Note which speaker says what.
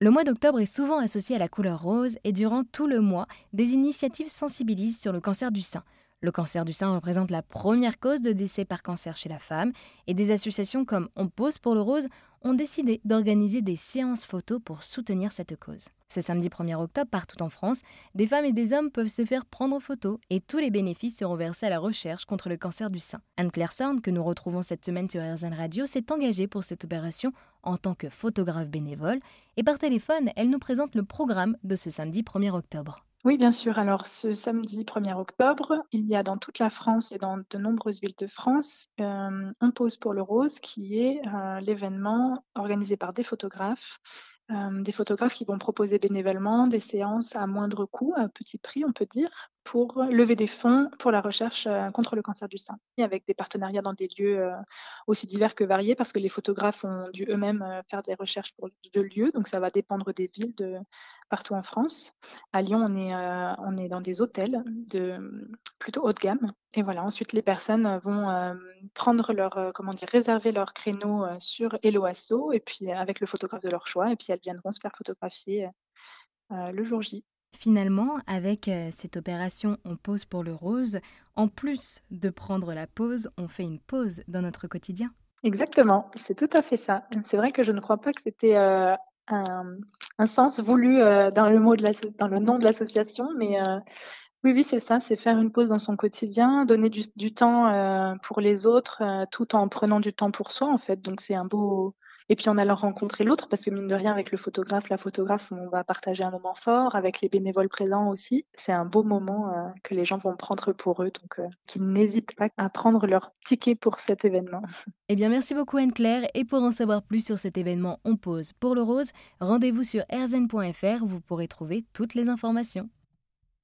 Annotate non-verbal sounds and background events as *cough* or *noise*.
Speaker 1: Le mois d'octobre est souvent associé à la couleur rose et durant tout le mois, des initiatives sensibilisent sur le cancer du sein. Le cancer du sein représente la première cause de décès par cancer chez la femme et des associations comme On pose pour le rose ont décidé d'organiser des séances photos pour soutenir cette cause. Ce samedi 1er octobre, partout en France, des femmes et des hommes peuvent se faire prendre en photo et tous les bénéfices seront versés à la recherche contre le cancer du sein. Anne-Claire Sorn, que nous retrouvons cette semaine sur RZN Radio, s'est engagée pour cette opération en tant que photographe bénévole et par téléphone, elle nous présente le programme de ce samedi 1er octobre.
Speaker 2: Oui, bien sûr. Alors, ce samedi 1er octobre, il y a dans toute la France et dans de nombreuses villes de France, euh, On pose pour le rose, qui est euh, l'événement organisé par des photographes euh, des photographes qui vont proposer bénévolement des séances à moindre coût, à petit prix, on peut dire, pour lever des fonds pour la recherche euh, contre le cancer du sein, avec des partenariats dans des lieux euh, aussi divers que variés, parce que les photographes ont dû eux-mêmes faire des recherches pour de lieux, donc ça va dépendre des villes de partout en France. À Lyon, on est, on est dans des hôtels de plutôt haut de gamme, et voilà. Ensuite, les personnes vont prendre leur, comment dire, réserver leur créneau sur Helloasso, et puis avec le photographe de leur choix, et puis elles viendront se faire photographier le jour J.
Speaker 1: Finalement, avec cette opération On pose pour le rose, en plus de prendre la pause, on fait une pause dans notre quotidien.
Speaker 2: Exactement, c'est tout à fait ça. C'est vrai que je ne crois pas que c'était un, un, sens voulu dans le mot de la, dans le nom de l'association, mais oui, oui, c'est ça, c'est faire une pause dans son quotidien, donner du, temps pour les autres, tout en prenant du temps pour soi, en fait. Donc c'est un beau, et puis en allant rencontrer l'autre, parce que mine de rien, avec le photographe, la photographe, on va partager un moment fort, avec les bénévoles présents aussi. C'est un beau moment euh, que les gens vont prendre pour eux, donc euh, qu'ils n'hésitent pas à prendre leur ticket pour cet événement. *laughs*
Speaker 1: Eh bien, merci beaucoup Anne-Claire. Et pour en savoir plus sur cet événement On pose pour le rose, rendez-vous sur erzen.fr où vous pourrez trouver toutes les informations.